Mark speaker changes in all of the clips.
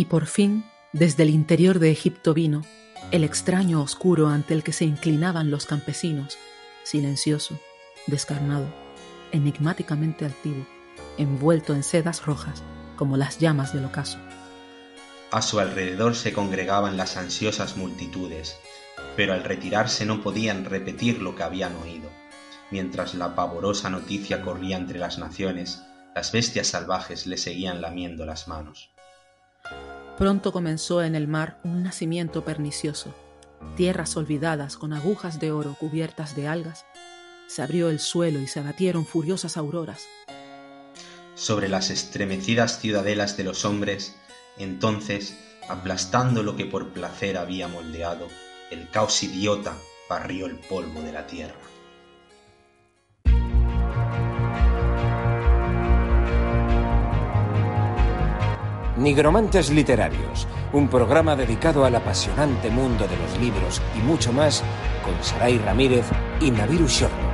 Speaker 1: Y por fin, desde el interior de Egipto vino el extraño oscuro ante el que se inclinaban los campesinos, silencioso, descarnado, enigmáticamente altivo, envuelto en sedas rojas como las llamas del ocaso.
Speaker 2: A su alrededor se congregaban las ansiosas multitudes, pero al retirarse no podían repetir lo que habían oído. Mientras la pavorosa noticia corría entre las naciones, las bestias salvajes le seguían lamiendo las manos.
Speaker 1: Pronto comenzó en el mar un nacimiento pernicioso. Tierras olvidadas con agujas de oro cubiertas de algas. Se abrió el suelo y se abatieron furiosas auroras.
Speaker 2: Sobre las estremecidas ciudadelas de los hombres entonces, aplastando lo que por placer había moldeado, el caos idiota barrió el polvo de la tierra.
Speaker 3: Nigromantes Literarios, un programa dedicado al apasionante mundo de los libros y mucho más con Saray Ramírez y Naviru Shorno.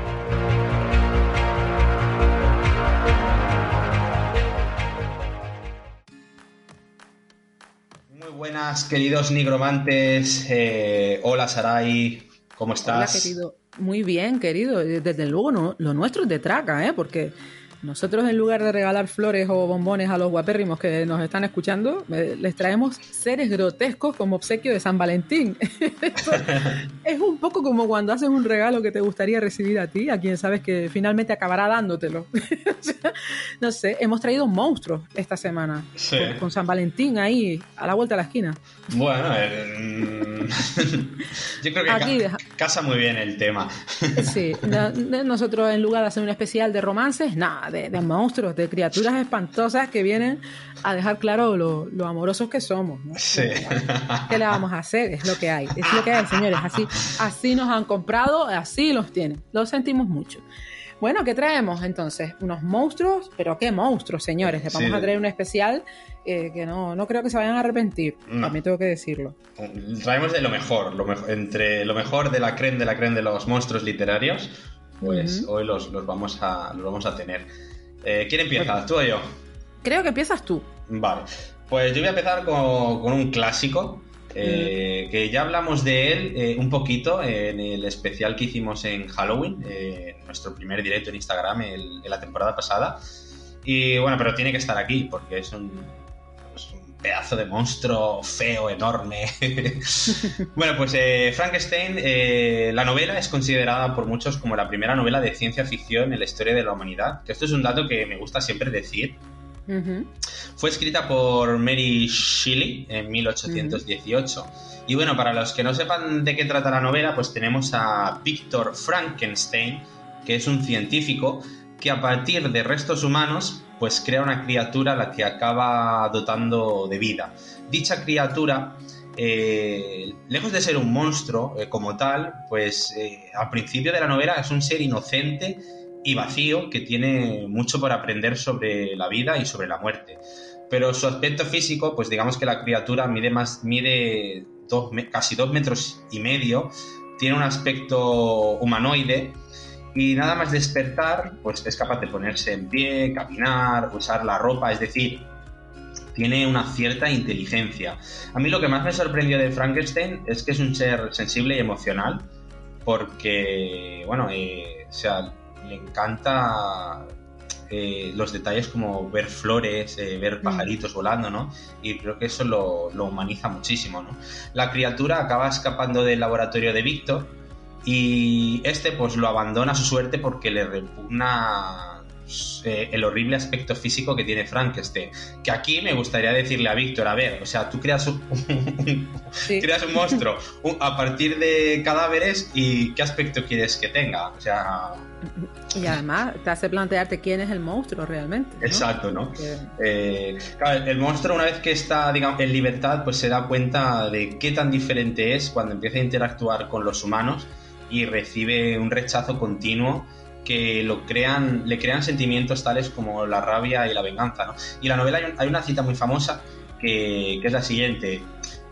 Speaker 2: buenas, queridos nigromantes. Eh, hola, Sarai. ¿Cómo estás?
Speaker 1: Hola, querido. Muy bien, querido. Desde luego, no, lo nuestro es de traca, ¿eh? Porque nosotros en lugar de regalar flores o bombones a los guapérrimos que nos están escuchando, eh, les traemos seres grotescos como obsequio de San Valentín. es un poco como cuando haces un regalo que te gustaría recibir a ti, a quien sabes que finalmente acabará dándotelo. no sé, hemos traído monstruos esta semana con, San Valentín ahí a la vuelta de la esquina.
Speaker 2: Bueno, eh, yo creo que casa muy bien el tema.
Speaker 1: sí, nosotros en lugar de hacer un especial de romances, nada de, monstruos, de criaturas espantosas que vienen a dejar claro lo, amorosos que somos. ¿Qué le vamos a hacer? Es lo que hay. Es lo que hay, señores. Así, así nos han comprado, así los tienen. Lo sentimos mucho. Bueno, ¿qué traemos entonces? Unos monstruos, pero qué monstruos, señores. Les vamos a traer un especial eh, que no, no creo que se vayan a arrepentir. También tengo que decirlo.
Speaker 2: Traemos de lo mejor, lo mejor, entre lo mejor de la creen de la creen de los monstruos literarios pues hoy los, vamos a, los vamos a tener. Eh, ¿Quién empieza? ¿Tú o yo?
Speaker 1: Creo que empiezas tú.
Speaker 2: Vale. Pues yo voy a empezar con, un clásico. Eh, que ya hablamos de él eh, un poquito en el especial que hicimos en Halloween, nuestro primer directo en Instagram en la temporada pasada. Y bueno, pero tiene que estar aquí porque es un, pedazo de monstruo feo, enorme. bueno, pues eh, Frankenstein, eh, la novela es considerada por muchos como la primera novela de ciencia ficción en la historia de la humanidad. Que esto es un dato que me gusta siempre decir. Fue escrita por Mary Shelley en 1818. Y bueno, para los que no sepan de qué trata la novela, pues tenemos a Victor Frankenstein, que es un científico que a partir de restos humanos pues crea una criatura a la que acaba dotando de vida. Dicha criatura, eh, lejos de ser un monstruo eh, como tal, pues eh, al principio de la novela es un ser inocente y vacío que tiene mucho por aprender sobre la vida y sobre la muerte. Pero su aspecto físico, pues digamos que la criatura mide más, mide casi dos metros y medio, tiene un aspecto humanoide y nada más despertar, pues es capaz de ponerse en pie, caminar, usar la ropa, es decir, tiene una cierta inteligencia. A mí lo que más me sorprendió de Frankenstein es que es un ser sensible y emocional, porque, bueno, eh, o sea, le encanta eh, los detalles como ver flores, eh, ver mm. pajaritos volando, ¿no? Y creo que eso lo, lo humaniza muchísimo, ¿no? La criatura acaba escapando del laboratorio de Víctor y este pues lo abandona a su suerte porque le repugna eh, el horrible aspecto físico que tiene Frankenstein. Que aquí me gustaría decirle a Víctor, a ver, o sea, tú creas un, creas un monstruo a partir de cadáveres y qué aspecto quieres que tenga. O sea...
Speaker 1: Y además te hace plantearte quién es el monstruo realmente.
Speaker 2: Exacto, ¿no? Eh, el monstruo una vez que está digamos, en libertad pues se da cuenta de qué tan diferente es cuando empieza a interactuar con los humanos y recibe un rechazo continuo que lo crean, le crean sentimientos tales como la rabia y la venganza. ¿no? Y en la novela hay, una cita muy famosa que, es la siguiente.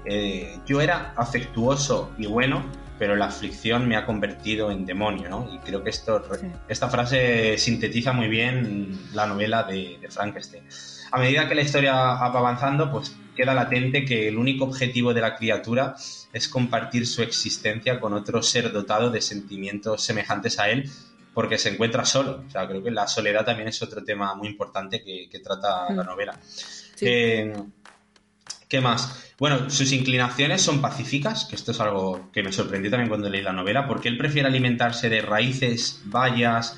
Speaker 2: Eh, yo era afectuoso y bueno, pero la aflicción me ha convertido en demonio, ¿no? Y creo que esto, esta frase sintetiza muy bien la novela de, de, Frankenstein. A medida que la historia va avanzando, pues queda latente que el único objetivo de la criatura es compartir su existencia con otro ser dotado de sentimientos semejantes a él, porque se encuentra solo. O sea, creo que la soledad también es otro tema muy importante que, trata la mm. novela. Eh, ¿Qué más? Bueno, sus inclinaciones son pacíficas, que esto es algo que me sorprendió también cuando leí la novela, porque él prefiere alimentarse de raíces, bayas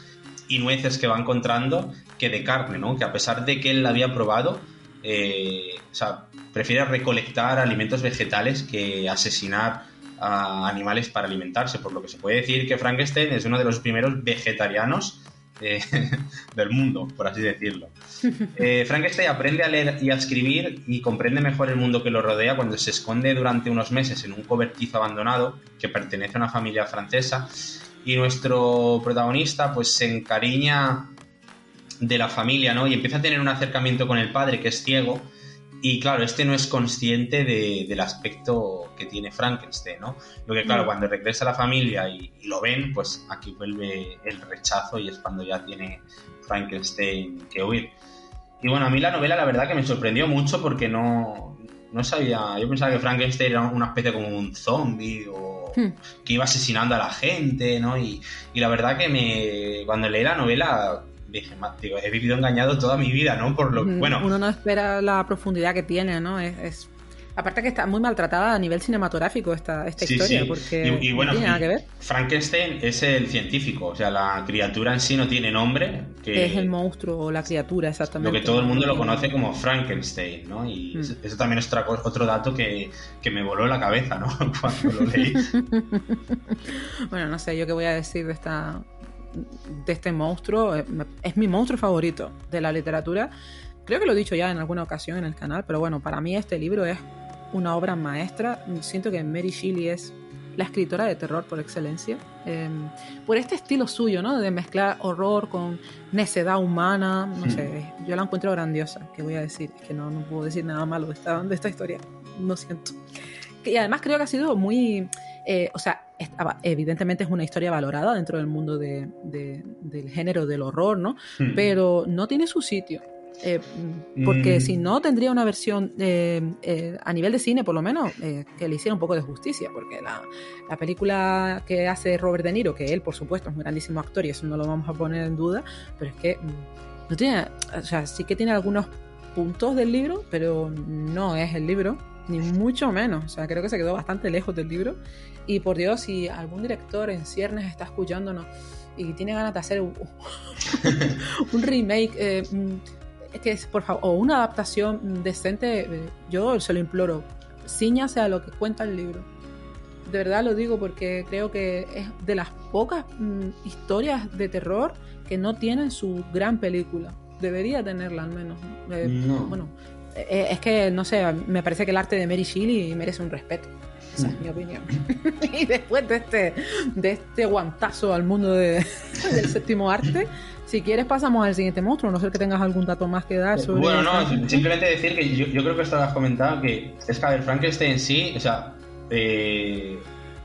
Speaker 2: y nueces que va encontrando que de carne, ¿no? Que a pesar de que él la había probado, eh, o sea, prefiere recolectar alimentos vegetales que asesinar a animales para alimentarse, por lo que se puede decir que Frankenstein es uno de los primeros vegetarianos eh, del mundo, por así decirlo. Eh, Frankenstein aprende a leer y a escribir y comprende mejor el mundo que lo rodea cuando se esconde durante unos meses en un cobertizo abandonado que pertenece a una familia francesa y nuestro protagonista pues se encariña de la familia, ¿no? Y empieza a tener un acercamiento con el padre que es ciego y claro, este no es consciente del aspecto que tiene Frankenstein, ¿no? Lo que claro, mm. cuando regresa a la familia y, lo ven, pues aquí vuelve el rechazo y es cuando ya tiene Frankenstein que huir. Y bueno, a mí la novela la verdad que me sorprendió mucho porque no, no sabía, yo pensaba que Frankenstein era una especie como un zombie o hmm. que iba asesinando a la gente, ¿no? Y, y la verdad que me, cuando leí la novela dije, digo, he vivido engañado toda mi vida, ¿no? Por lo bueno.
Speaker 1: Uno no espera la profundidad que tiene, ¿no? Es, aparte que está muy maltratada a nivel cinematográfico esta, esta historia, porque
Speaker 2: y, bueno, no tiene nada que ver. Frankenstein es el científico, o sea, la criatura en sí no tiene nombre.
Speaker 1: Que es el monstruo o la criatura, exactamente.
Speaker 2: Lo que todo el mundo lo conoce como Frankenstein, ¿no? Y mm. eso también es otro dato que, que me voló la cabeza, ¿no? Cuando lo leí.
Speaker 1: bueno, no sé, yo qué voy a decir de esta de este monstruo. Eh, es mi monstruo favorito de la literatura. Creo que lo he dicho ya en alguna ocasión en el canal, pero bueno, para mí este libro es una obra maestra. Siento que Mary Shelley es la escritora de terror por excelencia. Em, por este estilo suyo, ¿no? De mezclar horror con necedad humana. No sé, yo la encuentro grandiosa. ¿Qué voy a decir? Es que no, no puedo decir nada malo de esta, de esta historia. No siento. Y además creo que ha sido muy eh, o sea, evidentemente es una historia valorada dentro del mundo del género del horror, ¿no? Hmm. Pero no tiene su sitio. Eh, porque hmm. si no tendría una versión eh, a nivel de cine por lo menos que le hiciera un poco de justicia porque la, película que hace Robert De Niro que él por supuesto es un grandísimo actor y eso no lo vamos a poner en duda pero es que mm, no tiene o sea sí que tiene algunos puntos del libro pero no es el libro ni mucho menos o sea creo que se quedó bastante lejos del libro y por Dios, si algún director en ciernes está escuchándonos y tiene ganas de hacer un, remake, eh, mm, es que por favor, o una adaptación decente, eh, yo se lo imploro, ciñase a lo que cuenta el libro. De verdad lo digo porque creo que es de las pocas mm, historias de terror que no tienen su gran película. Debería tenerla al menos. Eh, bueno, es que, no sé, me parece que el arte de Mary Shelley merece un respeto. Esa es mi opinión. y después de este, de este guantazo al mundo del séptimo arte, si quieres pasamos al siguiente monstruo, no sé que tengas algún dato más que dar sobre...
Speaker 2: Bueno, no, simplemente decir que yo, creo que esto lo has comentado, que es que, a ver, Frankenstein en sí, o sea, eh,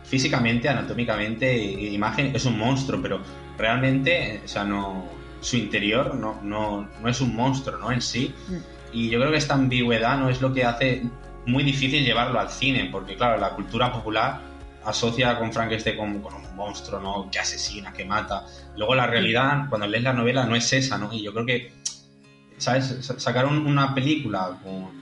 Speaker 2: físicamente, anatómicamente, imagen, es un monstruo, pero realmente, o sea, no, su interior no, no, no es un monstruo, ¿no? En sí. Mm. Y yo creo que esta ambigüedad no es lo que hace muy difícil llevarlo al cine, porque claro, la cultura popular asocia con Frankenstein con un monstruo, ¿no? Que asesina, que mata. Luego la realidad, cuando lees la novela, no es esa, ¿no? Y yo creo que, ¿sabes? Sacar una película con...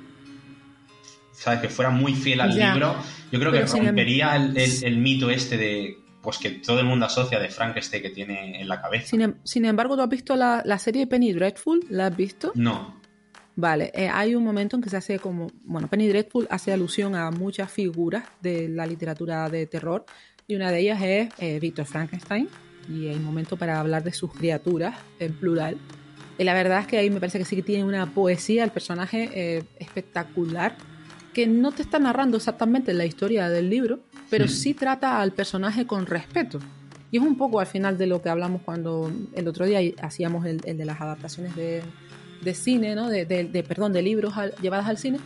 Speaker 2: ¿Sabes? Que fuera muy fiel al libro, yo creo que rompería el, mito este de pues que todo el mundo asocia de Frankenstein que tiene en la cabeza.
Speaker 1: Sin, em- sin embargo, ¿tú has visto la, la, serie Penny Dreadful? ¿La has visto?
Speaker 2: No.
Speaker 1: Vale, eh, hay un momento en que se hace como, bueno, Penny Dreadful hace alusión a muchas figuras de la literatura de terror y una de ellas es eh, Víctor Frankenstein y hay un momento para hablar de sus criaturas en plural. Y la verdad es que ahí me parece que sí que tiene una poesía el personaje eh, espectacular que no te está narrando exactamente la historia del libro, pero sí trata al personaje con respeto. Y es un poco al final de lo que hablamos cuando el otro día hacíamos el de las adaptaciones de, de cine, ¿no? de, de, perdón, de libros llevadas al cine,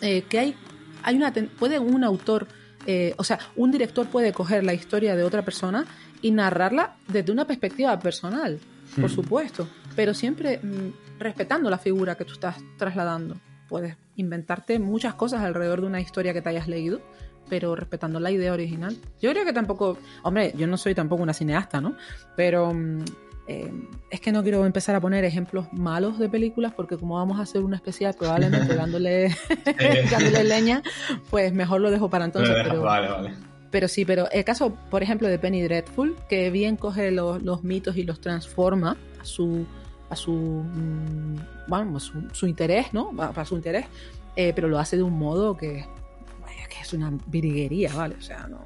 Speaker 1: eh, que hay, hay una, puede un autor eh, o sea, un director puede coger la historia de otra persona y narrarla desde una perspectiva personal, por hmm. supuesto, pero siempre mm, respetando la figura que tú estás trasladando. Puedes inventarte muchas cosas alrededor de una historia que te hayas leído, pero respetando la idea original. Yo creo que tampoco, hombre, yo no soy tampoco una cineasta, ¿no? Pero mm, eh, es que no quiero empezar a poner ejemplos malos de películas porque como vamos a hacer una especial probablemente dándole, dándole leña, pues mejor lo dejo para entonces. Pero, vale, vale. Pero sí, pero el caso, por ejemplo, de Penny Dreadful, que bien coge los, mitos y los transforma a su a su, mm, bueno, su, interés, ¿no? Para su interés, eh, pero lo hace de un modo que, que es una virguería, ¿vale? O sea, no,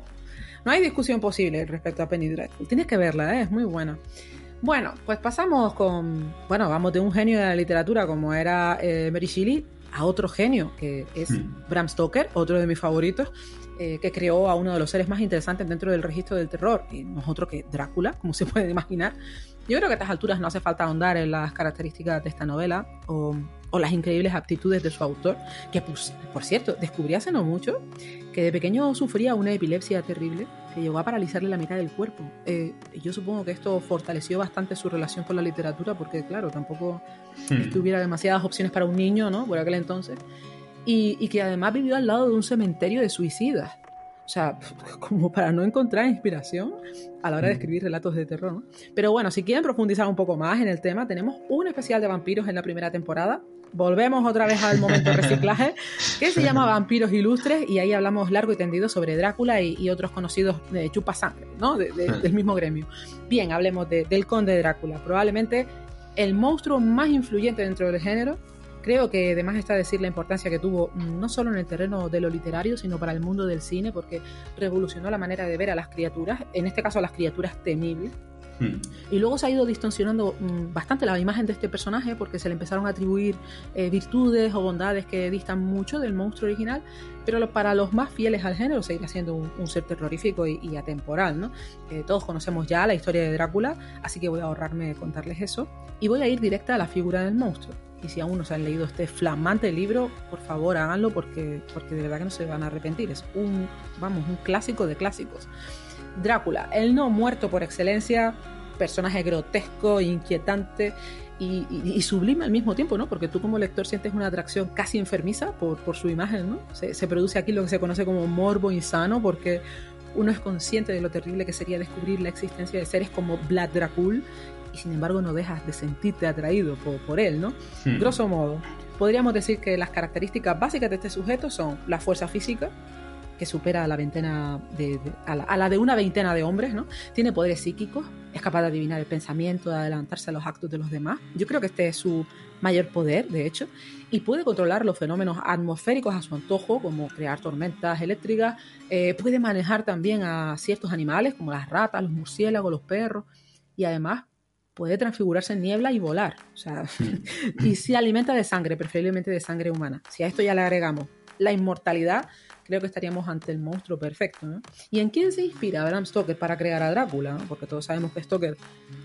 Speaker 1: no hay discusión posible respecto a Penny Dreadful. Tienes que verla, ¿eh? es muy buena. Bueno, pues pasamos con. Bueno, vamos de un genio de la literatura como era eh, Mary Shelley a otro genio, que es hmm. Bram Stoker, otro de mis favoritos, eh, que creó a uno de los seres más interesantes dentro del registro del terror, y no es otro que Drácula, como se puede imaginar. Yo creo que a estas alturas no hace falta ahondar en las características de esta novela o, las increíbles aptitudes de su autor, que pues, por cierto, descubrí hace no mucho que de pequeño sufría una epilepsia terrible que llegó a paralizarle la mitad del cuerpo. Eh, yo supongo que esto fortaleció bastante su relación con la literatura porque, claro, tampoco hmm. tuviera demasiadas opciones para un niño, ¿no? Por aquel entonces. Y, y que además vivió al lado de un cementerio de suicidas. O sea, como para no encontrar inspiración a la hora de mm. escribir relatos de terror. ¿no? Pero bueno, si quieren profundizar un poco más en el tema, tenemos un especial de vampiros en la primera temporada. Volvemos otra vez al momento de reciclaje, que se llama Vampiros Ilustres, y ahí hablamos largo y tendido sobre Drácula y, otros conocidos de chupa sangre, ¿no? del mismo gremio. Bien, hablemos del conde Drácula, probablemente el monstruo más influyente dentro del género, Creo que además está decir la importancia que tuvo mm, no solo en el terreno de lo literario, sino para el mundo del cine, porque revolucionó la manera de ver a las criaturas, en este caso a las criaturas temibles. Hmm. Y luego se ha ido distorsionando mm, bastante la imagen de este personaje porque se le empezaron a atribuir eh, virtudes o bondades que distan mucho del monstruo original, pero para los más fieles al género seguirá siendo un, ser terrorífico y, atemporal. ¿no? Eh, todos conocemos ya la historia de Drácula, así que voy a ahorrarme contarles eso y voy a ir directa a la figura del monstruo. Y si aún no se han leído este flamante libro, por favor háganlo porque, porque de verdad que no se van a arrepentir. Es un, vamos, un clásico de clásicos. Drácula, el no muerto por excelencia, personaje grotesco, inquietante y, sublime al mismo tiempo, ¿no? Porque tú como lector sientes una atracción casi enfermiza por, por su imagen, ¿no? Se, produce aquí lo que se conoce como morbo insano porque uno es consciente de lo terrible que sería descubrir la existencia de seres como Vlad Dracul y sin embargo no dejas de sentirte atraído por, él, ¿no? Hmm. Grosso modo, podríamos decir que las características básicas de este sujeto son la fuerza física, que supera a la veintena de, a, la, de una veintena de hombres, ¿no? Tiene poderes psíquicos, es capaz de adivinar el pensamiento, de adelantarse a los actos de los demás. Yo creo que este es su mayor poder, de hecho, y puede controlar los fenómenos atmosféricos a su antojo, como crear tormentas eléctricas. Eh, puede manejar también a ciertos animales, como las ratas, los murciélagos, los perros, y además puede transfigurarse en niebla y volar. O sea, y se alimenta de sangre, preferiblemente de sangre humana. Si a esto ya le agregamos la inmortalidad, creo que estaríamos ante el monstruo perfecto. ¿no? ¿Y en quién se inspira Bram Stoker para crear a Drácula? Porque todos sabemos que Stoker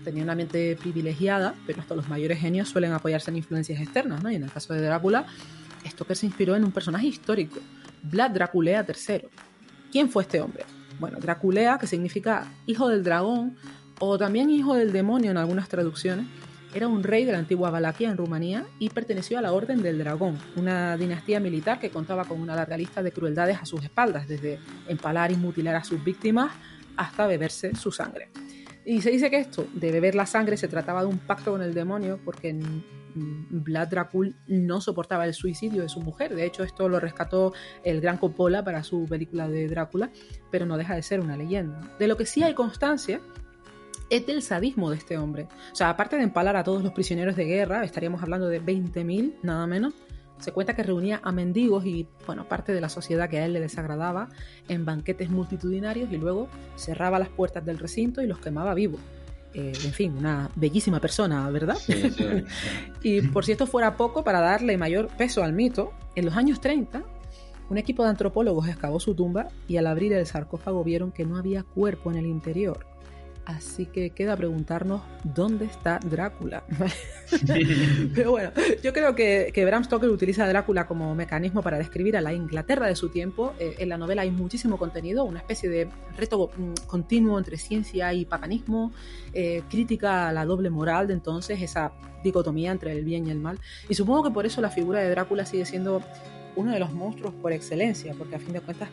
Speaker 1: tenía una mente privilegiada, pero hasta los mayores genios suelen apoyarse en influencias externas. ¿no? Y en el caso de Drácula, Stoker se inspiró en un personaje histórico, Vlad Draculea III. ¿Quién fue este hombre? Bueno, Draculea, que significa hijo del dragón, o también hijo del demonio en algunas traducciones, era un rey de la antigua Valaquia en Rumanía y perteneció a la Orden del Dragón, una dinastía militar que contaba con una larga lista de crueldades a sus espaldas, desde empalar y mutilar a sus víctimas hasta beberse su sangre. Y se dice que esto de beber la sangre se trataba de un pacto con el demonio porque Vlad Dracul no soportaba el suicidio de su mujer. De hecho, esto lo rescató el gran Coppola para su película de Drácula, pero no deja de ser una leyenda. De lo que sí hay constancia es del sadismo de este hombre. O sea, aparte de empalar a todos los prisioneros de guerra, estaríamos hablando de 20.000, nada menos. Se cuenta que reunía a mendigos y, bueno, parte de la sociedad que a él le desagradaba en banquetes multitudinarios y luego cerraba las puertas del recinto y los quemaba vivos. Eh, en fin, una bellísima persona, ¿verdad? y por si esto fuera poco, para darle mayor peso al mito, en los años 30, un equipo de antropólogos excavó su tumba y al abrir el sarcófago vieron que no había cuerpo en el interior Así que queda preguntarnos dónde está Drácula. Pero bueno, yo creo que, que, Bram Stoker utiliza a Drácula como mecanismo para describir a la Inglaterra de su tiempo. Eh, en la novela hay muchísimo contenido, una especie de reto mm, continuo entre ciencia y paganismo, eh, crítica a la doble moral de entonces, esa dicotomía entre el bien y el mal. Y supongo que por eso la figura de Drácula sigue siendo uno de los monstruos por excelencia, porque a fin de cuentas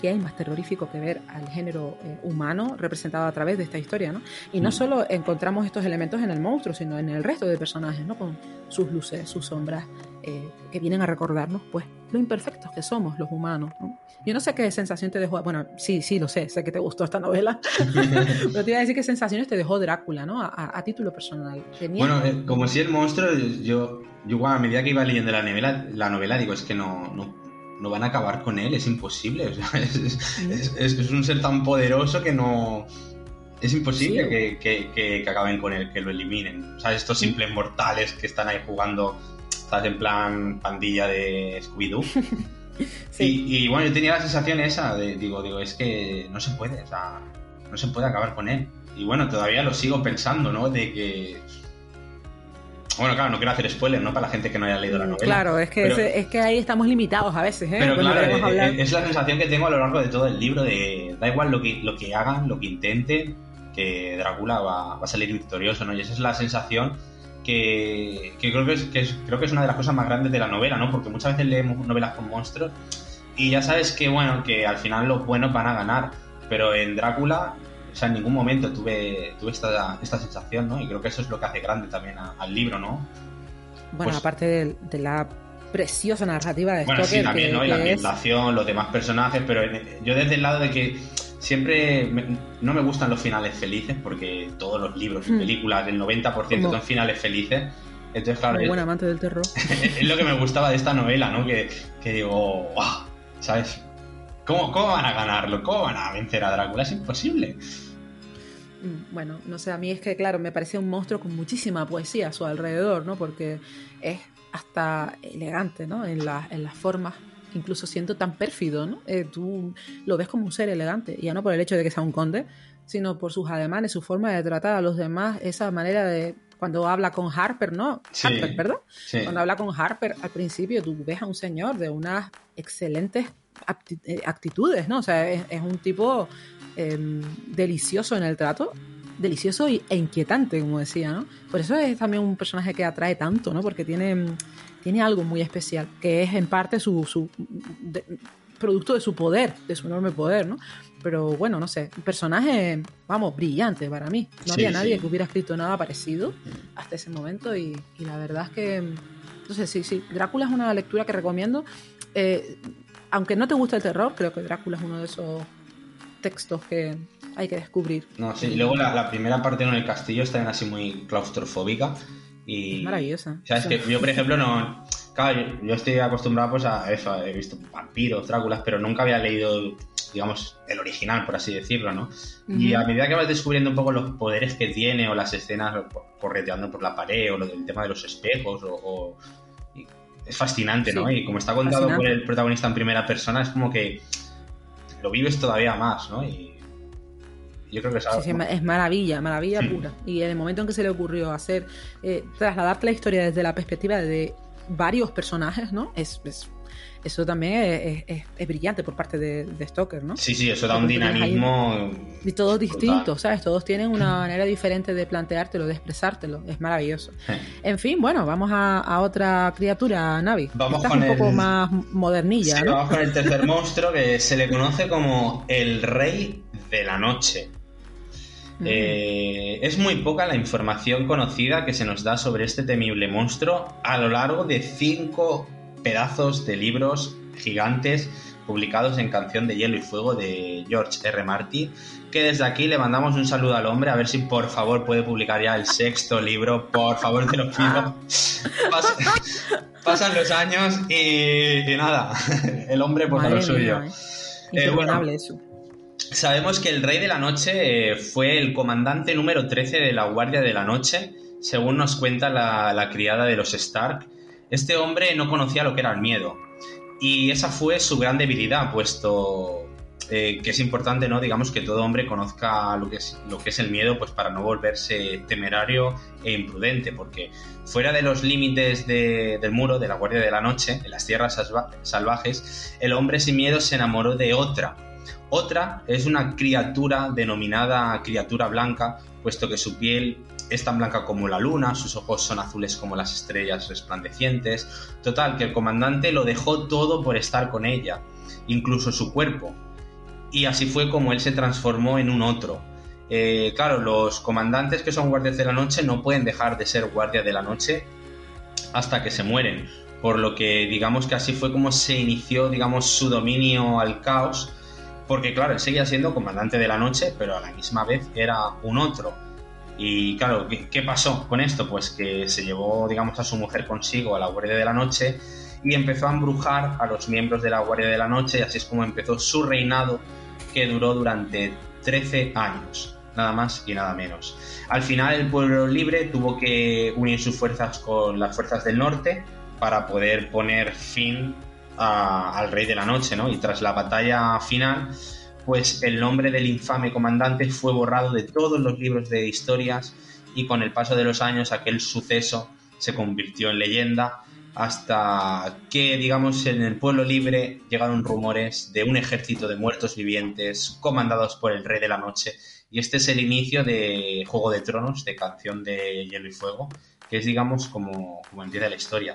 Speaker 1: ¿qué hay más terrorífico que ver al género eh, humano representado a través de esta historia? ¿no? Y no mm. solo encontramos estos elementos en el monstruo, sino en el resto de personajes, ¿no? con sus luces, sus sombras, eh, que vienen a recordarnos pues lo imperfectos que somos los humanos. Yo no sé qué sensación te dejó, bueno, sí, sí, lo sé, sé que te gustó esta novela, pero te iba a decir qué sensaciones te dejó Drácula, ¿no? A, título personal.
Speaker 2: Bueno, eh, como si el monstruo, yo, yo a medida que iba leyendo la novela, la novela digo, es que no, no no van a acabar con él, es imposible. es, un ser tan poderoso que no. Es imposible que, acaben con él, que lo eliminen. O sea, estos simples mortales que están ahí jugando, estás en plan pandilla de Scooby-Doo. y, bueno, yo tenía la sensación esa de, digo, digo, es que no se puede, o sea, no se puede acabar con él. Y bueno, todavía lo sigo pensando, ¿no? De que bueno, claro, no quiero hacer spoilers, ¿no? Para la gente que no haya leído la novela.
Speaker 1: Claro, es que, es que ahí estamos limitados a veces, ¿eh?
Speaker 2: Pero claro, eh, es, la sensación que tengo a lo largo de todo el libro de da igual lo que, lo que hagan, lo que intenten, que Drácula va, a salir victorioso, ¿no? Y esa es la sensación que, creo que es, creo que es una de las cosas más grandes de la novela, ¿no? Porque muchas veces leemos novelas con monstruos y ya sabes que, bueno, que al final los buenos van a ganar, pero en Drácula o sea, en ningún momento tuve, tuve esta, esta sensación, ¿no? Y creo que eso es lo que hace grande también al libro, ¿no?
Speaker 1: Bueno, pues aparte de, la preciosa narrativa de
Speaker 2: Bueno, sí, también, ¿no? Y la ambientación, los demás personajes, pero yo desde el lado de que siempre no me gustan los finales felices, porque todos los libros y hmm. películas, el 90% son finales felices. Entonces, claro,
Speaker 1: buen amante del terror.
Speaker 2: es lo que me gustaba de esta novela, ¿no? Que, que digo, wow, ¿sabes? ¿Cómo, ¿Cómo van a ganarlo? ¿Cómo van a vencer a Drácula? Es imposible.
Speaker 1: Mm, bueno, no sé, a mí es que, claro, me parece un monstruo con muchísima poesía a su alrededor, ¿no? Porque es hasta elegante, ¿no? En, en las formas, incluso siendo tan pérfido, ¿no? Eh, tú lo ves como un ser elegante, ya no por el hecho de que sea un conde, sino por sus ademanes, su forma de tratar a los demás, esa manera de cuando habla con Harper, ¿no? Harper, ¿verdad? Cuando habla con Harper, al principio tú ves a un señor de unas excelentes eh, actitudes, ¿no? O sea, es un tipo Em, delicioso en el trato, delicioso e inquietante, como decía, ¿no? Por eso es también un personaje que atrae tanto, ¿no? Porque tiene, tiene algo muy especial, que es en parte su, producto de su poder, de su enorme poder, ¿no? Pero bueno, no sé, un personaje, vamos, brillante para mí. No había nadie que hubiera escrito nada parecido hasta ese momento y, la verdad es que, entonces sí, sí, Drácula es una lectura que recomiendo. Eh, aunque no te guste el terror, creo que Drácula es uno de esos textos que hay que descubrir.
Speaker 2: No, sí, y luego la, primera parte en el castillo está así muy claustrofóbica. Y,
Speaker 1: maravillosa.
Speaker 2: Sabes que yo, por ejemplo, no. Claro, yo, estoy acostumbrado pues a eso, he visto vampiros, Dráculas, pero nunca había leído, digamos, el original, por así decirlo, ¿no? Y a medida que vas descubriendo un poco los poderes que tiene, o las escenas correteando por la pared, o lo del tema de los espejos, o. es fascinante, ¿no? Y como está contado por el protagonista en primera persona, es como que lo vives todavía más, ¿no? Y yo creo que es,
Speaker 1: sí, es maravilla, maravilla pura. Y en el momento en que se le ocurrió hacer, eh, trasladarte la historia desde la perspectiva de varios personajes, ¿no? Es, eso también es, brillante por parte de, Stoker, ¿no?
Speaker 2: Sí, sí, eso da un dinamismo.
Speaker 1: Y todos distintos, ¿sabes? Todos tienen una manera diferente de planteártelo, de expresártelo. Es maravilloso. En fin, bueno, vamos a, otra criatura, Navi.
Speaker 2: Vamos con
Speaker 1: un poco más modernilla, ¿no?
Speaker 2: Vamos con el tercer monstruo que se le conoce como el Rey de la Noche. Mm. Eh, es muy poca la información conocida que se nos da sobre este temible monstruo a lo largo de cinco pedazos de libros gigantes publicados en Canción de Hielo y Fuego de George R. Martin, que desde aquí le mandamos un saludo al hombre, a ver si por favor puede publicar ya el sexto libro, por favor te lo pido. pasan los años y, nada, el hombre pues a lo suyo.
Speaker 1: Eh, eso.
Speaker 2: Sabemos que el Rey de la Noche eh, fue el comandante número 13 de la Guardia de la Noche, según nos cuenta la, la criada de los Stark, este hombre no conocía lo que era el miedo. Y esa fue su gran debilidad, puesto eh, que es importante, ¿no? Digamos que todo hombre conozca lo que es, lo que es el miedo, pues para no volverse temerario e imprudente, porque fuera de los límites del muro, de la Guardia de la Noche, en las tierras salvajes, el hombre sin miedo se enamoró de otra. Otra es una criatura denominada criatura blanca, puesto que su piel es tan blanca como la luna, sus ojos son azules como las estrellas resplandecientes. Total, que el comandante lo dejó todo por estar con ella, incluso su cuerpo, y así fue como él se transformó en un otro. Eh, claro, los comandantes que son guardias de la noche no pueden dejar de ser guardias de la noche hasta que se mueren, por lo que digamos que así fue como se inició, digamos, su dominio al caos, porque claro, él seguía siendo comandante de la noche, pero a la misma vez era un otro. Y claro, ¿qué, pasó con esto? Pues que se llevó, digamos, a su mujer consigo a la Guardia de la Noche y empezó a embrujar a los miembros de la Guardia de la Noche y así es como empezó su reinado que duró durante 13 años, nada más y nada menos. Al final el pueblo libre tuvo que unir sus fuerzas con las fuerzas del norte para poder poner fin al Rey de la Noche, ¿no? Y tras la batalla final, pues el nombre del infame comandante fue borrado de todos los libros de historias y con el paso de los años aquel suceso se convirtió en leyenda hasta que, digamos, en el pueblo libre llegaron rumores de un ejército de muertos vivientes comandados por el Rey de la Noche. Y este es el inicio de Juego de Tronos, de Canción de Hielo y Fuego, que es, digamos, como, como empieza la historia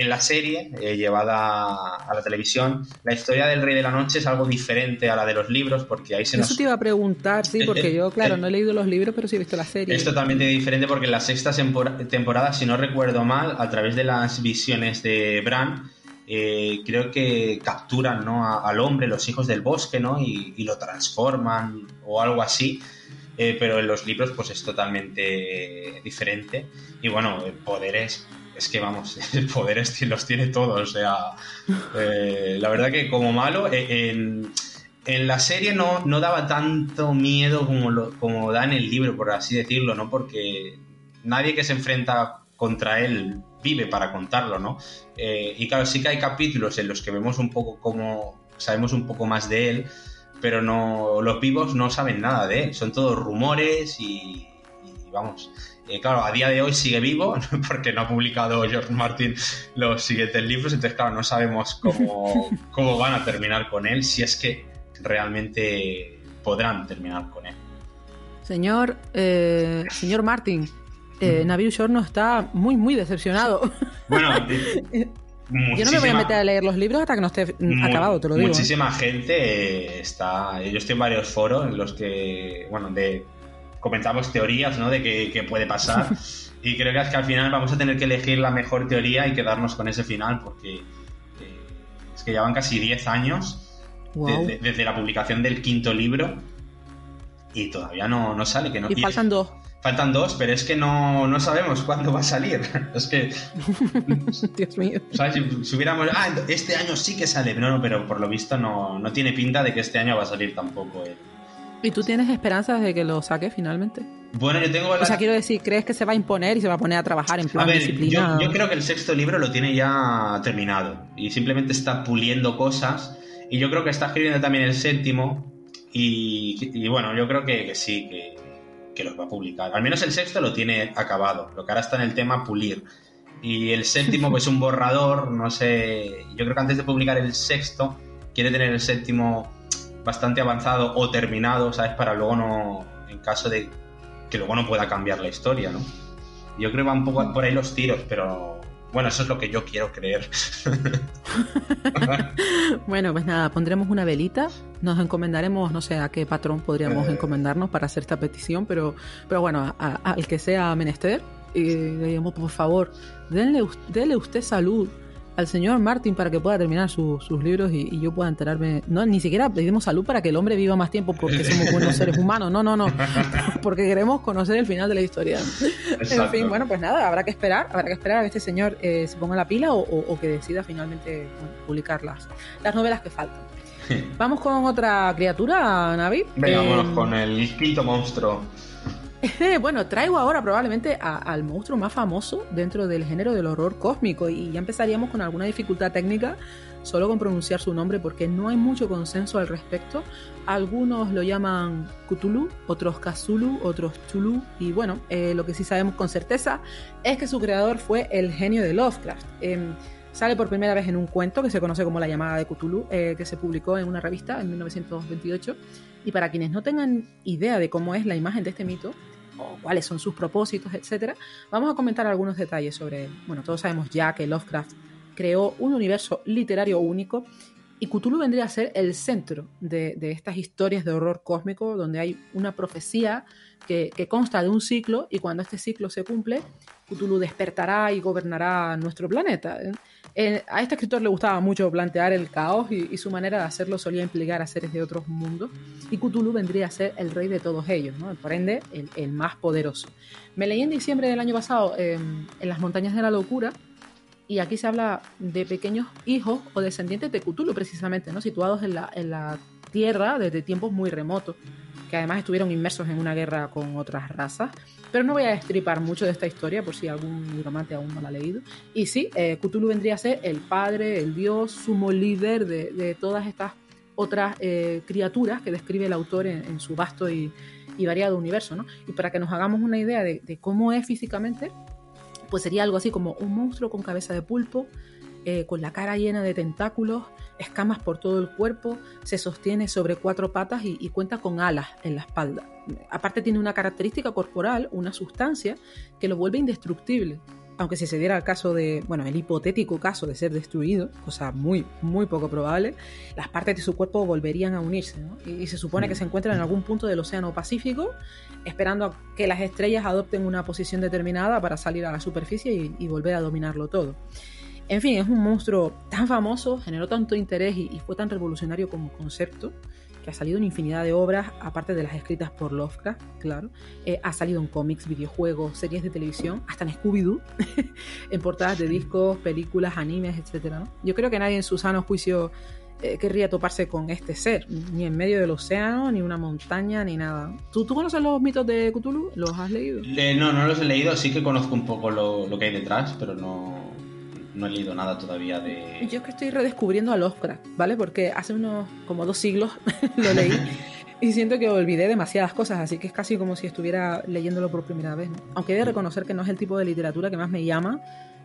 Speaker 2: en la serie eh, llevada a la televisión, la historia del Rey de la Noche es algo diferente a la de los libros, porque ahí se
Speaker 1: nos... Eso te iba a preguntar, sí, porque yo, claro, no he leído los libros, pero sí he visto la serie.
Speaker 2: Es totalmente diferente porque en la sexta temporada, si no recuerdo mal, a través de las visiones de Bran, eh, creo que capturan ¿no? al hombre, los hijos del bosque, ¿no? Y, lo transforman o algo así. Eh, pero en los libros pues es totalmente diferente y bueno, poderes es que vamos, el poder los tiene todos. O sea, eh, la verdad que como malo, eh, en, en la serie no, no, daba tanto miedo como, lo, como da en el libro, por así decirlo, ¿no? Porque nadie que se enfrenta contra él vive para contarlo, ¿no? Eh, y claro, sí que hay capítulos en los que vemos un poco cómo sabemos un poco más de él, pero no los vivos no saben nada de él, son todos rumores y, y vamos, eh, claro, a día de hoy sigue vivo porque no ha publicado George Martin los siguientes libros, entonces claro, no sabemos cómo, cómo van a terminar con él, si es que realmente podrán terminar con él.
Speaker 1: Señor, eh, señor Martin, eh, Nabil no está muy, muy decepcionado. Bueno, yo no me voy a meter a leer los libros hasta que no esté acabado, te lo digo.
Speaker 2: Muchísima gente está. Yo estoy en varios foros en los que, bueno, de comentamos teorías, ¿no? De qué, puede pasar. y creo que es que al final vamos a tener que elegir la mejor teoría y quedarnos con ese final, porque eh, es que ya van casi 10 años desde la publicación del quinto libro y todavía no, no sale. Que no,
Speaker 1: y faltan dos.
Speaker 2: Faltan dos, pero es que no, no sabemos cuándo va a salir. es que.
Speaker 1: Dios mío.
Speaker 2: Si, hubiéramos. Ah, este año sí que sale. No, no, pero por lo visto no, no tiene pinta de que este año va a salir tampoco. Eh.
Speaker 1: ¿Y tú tienes esperanzas de que lo saque finalmente?
Speaker 2: Bueno, yo tengo...
Speaker 1: O sea, quiero decir, ¿crees que se va a imponer y se va a poner a trabajar en plan a ver,
Speaker 2: disciplinado? Yo, creo que el sexto libro lo tiene ya terminado y simplemente está puliendo cosas y yo creo que está escribiendo también el séptimo y, bueno, yo creo que, sí, que, que los va a publicar. Al menos el sexto lo tiene acabado, lo que ahora está en el tema pulir. Y el séptimo, pues un borrador, no sé. Yo creo que antes de publicar el sexto, quiere tener el séptimo bastante avanzado o terminado, ¿sabes? Para luego no, en caso de que luego no pueda cambiar la historia, ¿no? Yo creo que va un poco por ahí los tiros, pero bueno, eso es lo que yo quiero creer.
Speaker 1: bueno, pues nada, pondremos una velita, nos encomendaremos, no sé a qué patrón podríamos eh. encomendarnos para hacer esta petición, pero, pero bueno, al que sea menester, y le digamos, por favor, denle, denle usted salud al señor Martin para que pueda terminar sus libros y, yo pueda enterarme. No, ni siquiera pedimos salud para que el hombre viva más tiempo porque somos buenos seres humanos. No, no, no. Porque queremos conocer el final de la historia. En fin, bueno, pues nada, habrá que esperar. Habrá que esperar a que este señor eh, se ponga la pila o, que decida finalmente publicar las, las novelas que faltan. Vamos con otra criatura, Navi.
Speaker 2: Venga, vámonos con el quinto monstruo.
Speaker 1: bueno, traigo ahora probablemente al monstruo más famoso dentro del género del horror cósmico y ya empezaríamos con alguna dificultad técnica solo con pronunciar su nombre porque no hay mucho consenso al respecto. Algunos lo llaman Cthulhu, otros Cthulhu, otros Chulu y bueno, eh, lo que sí sabemos con certeza es que su creador fue el genio de Lovecraft. Em, sale por primera vez en un cuento que se conoce como La llamada de Cthulhu, eh, que se publicó en una revista en 1928. Y para quienes no tengan idea de cómo es la imagen de este mito, o cuáles son sus propósitos, etc., vamos a comentar algunos detalles sobre él. Bueno, todos sabemos ya que Lovecraft creó un universo literario único y Cthulhu vendría a ser el centro de, estas historias de horror cósmico, donde hay una profecía que, consta de un ciclo y cuando este ciclo se cumple, Cthulhu despertará y gobernará nuestro planeta. Eh, a este escritor le gustaba mucho plantear el caos y, su manera de hacerlo solía implicar a seres de otros mundos y Cthulhu vendría a ser el rey de todos ellos, ¿no? por ende el, más poderoso. Me leí en diciembre del año pasado em, en las montañas de la locura y aquí se habla de pequeños hijos o descendientes de Cthulhu precisamente, ¿no? situados en la Tierra desde tiempos muy remotos, que además estuvieron inmersos en una guerra con otras razas. Pero no voy a destripar mucho de esta historia por si algún nigromante aún no la ha leído. Y sí, eh, Cthulhu vendría a ser el padre, el dios, sumo líder de, todas estas otras eh, criaturas que describe el autor en, su vasto y, variado universo. ¿no? Y para que nos hagamos una idea de, de cómo es físicamente, pues sería algo así como un monstruo con cabeza de pulpo, eh, con la cara llena de tentáculos, escamas por todo el cuerpo, se sostiene sobre cuatro patas y, cuenta con alas en la espalda. Aparte tiene una característica corporal, una sustancia que lo vuelve indestructible. Aunque si se diera el caso de, bueno, el hipotético caso de ser destruido, cosa muy, muy poco probable, las partes de su cuerpo volverían a unirse, y, se supone que se encuentra en algún punto del Océano Pacífico esperando a que las estrellas adopten una posición determinada para salir a la superficie y, volver a dominarlo todo. En fin, es un monstruo tan famoso, generó tanto interés y, fue tan revolucionario como concepto que ha salido en infinidad de obras, aparte de las escritas por Lovecraft, claro. Eh, ha salido en cómics, videojuegos, series de televisión, hasta en Scooby-Doo, en portadas de discos, películas, animes, etc. Yo creo que nadie en su sano juicio eh, querría toparse con este ser, ni en medio del océano, ni una montaña, ni nada. ¿Tú, ¿Tú conoces los mitos de Cthulhu? ¿Los has leído?
Speaker 2: no, no los he leído, sí que conozco un poco lo, que hay detrás, pero no, no he leído nada todavía de...
Speaker 1: Yo es que estoy redescubriendo a Lovecraft, ¿vale? Porque hace unos como dos siglos lo leí y siento que olvidé demasiadas cosas, así que es casi como si estuviera leyéndolo por primera vez. Aunque he de reconocer que no es el tipo de literatura que más me llama,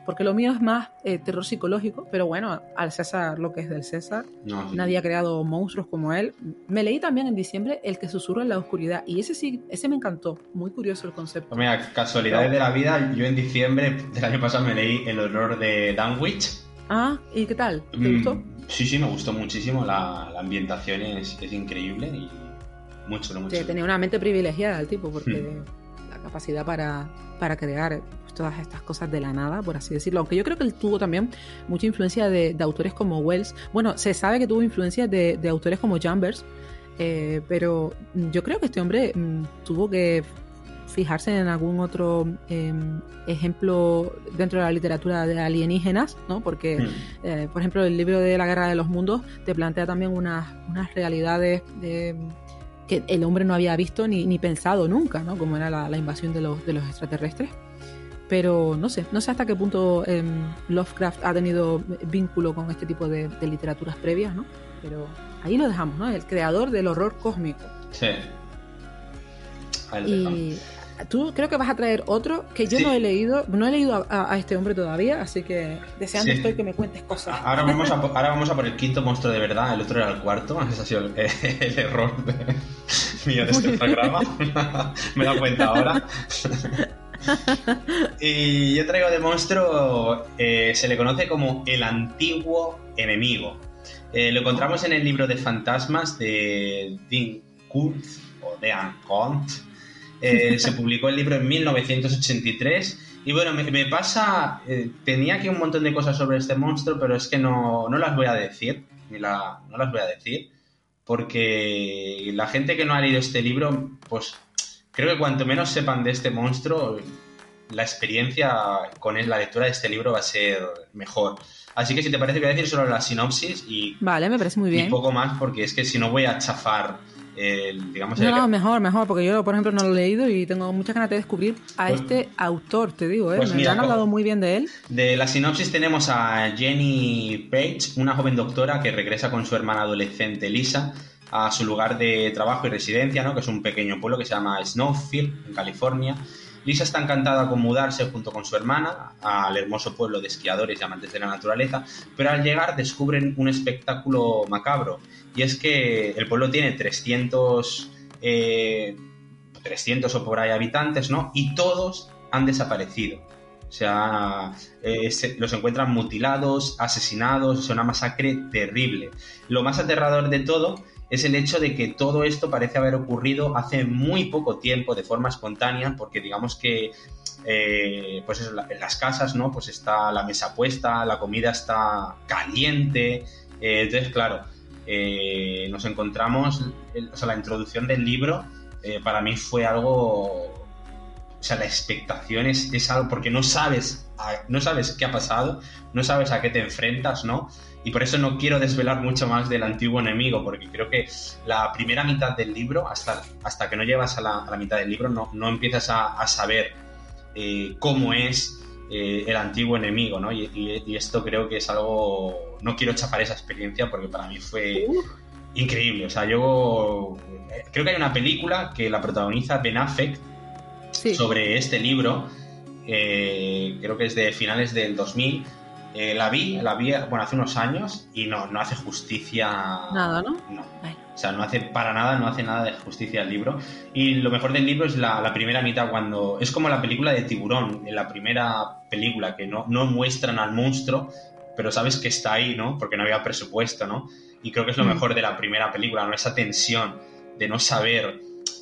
Speaker 1: porque lo mío es más eh, terror psicológico, pero bueno, al César lo que es del César, nadie ha creado monstruos como él. Me leí también en diciembre El que susurra en la oscuridad y ese sí, ese me encantó, muy curioso el concepto.
Speaker 2: Pues mira, casualidades de la vida, yo en diciembre del año pasado me leí El horror de Danwich.
Speaker 1: Ah, ¿y qué tal? ¿Te mm, gustó?
Speaker 2: Sí, sí, me gustó muchísimo, la, ambientación es, increíble y mucho, mucho. Sí,
Speaker 1: tenía una mente privilegiada el tipo porque... Hmm capacidad para, para crear todas estas cosas de la nada, por así decirlo. Aunque yo creo que él tuvo también mucha influencia de, autores como Wells. Bueno, se sabe que tuvo influencia de, autores como Jambers, eh, pero yo creo que este hombre mm, tuvo que fijarse en algún otro em, ejemplo dentro de la literatura de alienígenas, ¿no? Porque, hmm. eh, por ejemplo, el libro de la Guerra de los Mundos te plantea también unas, unas realidades de que el hombre no había visto ni, ni pensado nunca, ¿no? Como era la, invasión de los, de los, extraterrestres. Pero no sé, no sé hasta qué punto em, Lovecraft ha tenido vínculo con este tipo de, literaturas previas, ¿no? Pero ahí lo dejamos, ¿no? El creador del horror cósmico.
Speaker 2: Sí.
Speaker 1: y tú creo que vas a traer otro que yo no he leído, no he leído a, este hombre todavía, así que deseando estoy que me cuentes cosas.
Speaker 2: Ahora vamos, a, ahora vamos a por el quinto monstruo de verdad, el otro era el cuarto, ese ha sido el, error mío de este programa, me he dado cuenta ahora. y yo traigo de monstruo, eh, se le conoce como el antiguo enemigo. Eh, lo encontramos en el libro de fantasmas de Dean Kuntz o Dean Kuntz eh, se publicó el libro en 1983. Y bueno, me, pasa, tenía aquí un montón de cosas sobre este monstruo, pero es que no, no las voy a decir, ni la, no las voy a decir, porque la gente que no ha leído este libro, pues creo que cuanto menos sepan de este monstruo, la experiencia con la lectura de este libro va a ser mejor. Así que si te parece, voy a decir solo la sinopsis y.
Speaker 1: Vale, me parece muy bien.
Speaker 2: Y poco más, porque es que si no voy a chafar digamos,
Speaker 1: no, no, mejor, mejor, porque yo, por ejemplo, no lo he leído y tengo muchas ganas de descubrir a pues este autor, te digo, ¿eh? Pues me han hablado muy bien de él.
Speaker 2: De la sinopsis tenemos a Jenny Page, una joven doctora que regresa con su hermana adolescente Lisa a su lugar de trabajo y residencia, ¿no? que es un pequeño pueblo que se llama Snowfield, en California. Lisa está encantada con mudarse junto con su hermana al hermoso pueblo de esquiadores y amantes de la naturaleza, pero al llegar descubren un espectáculo macabro, y es que el pueblo tiene 300, 300 eh, o por ahí habitantes, ¿no? Y todos han desaparecido. O sea, eh, los encuentran mutilados, asesinados, es una masacre terrible. Lo más aterrador de todo es el hecho de que todo esto parece haber ocurrido hace muy poco tiempo de forma espontánea, porque digamos que eh, pues en las casas, ¿no? Pues está la mesa puesta, la comida está caliente. Eh, entonces, claro, eh, nos encontramos, o sea, la introducción del libro para mí fue algo. O sea, la expectación es, algo porque no sabes, no sabes qué ha pasado, no sabes a qué te enfrentas, ¿no? Y por eso no quiero desvelar mucho más del antiguo enemigo, porque creo que la primera mitad del libro, hasta, hasta que no llevas a la, mitad del libro, no, no empiezas a, saber eh, cómo es eh, el antiguo enemigo, ¿no? Y, esto creo que es algo... No quiero chapar esa experiencia porque para mí fue increíble. O sea, yo eh, creo que hay una película que la protagoniza Ben Affleck sobre este libro. creo que es de finales del 2000 eh, la vi, la vi bueno, hace unos años y no, no hace justicia.
Speaker 1: Nada, ¿no?
Speaker 2: No. O sea, no hace para nada, no hace nada de justicia al libro. Y lo mejor del libro es la, primera mitad, cuando. Es como la película de Tiburón, en la primera película, que no, no muestran al monstruo, pero sabes que está ahí, ¿no? Porque no había presupuesto, ¿no? Y creo que es lo mm. mejor de la primera película, ¿no? Esa tensión de no saber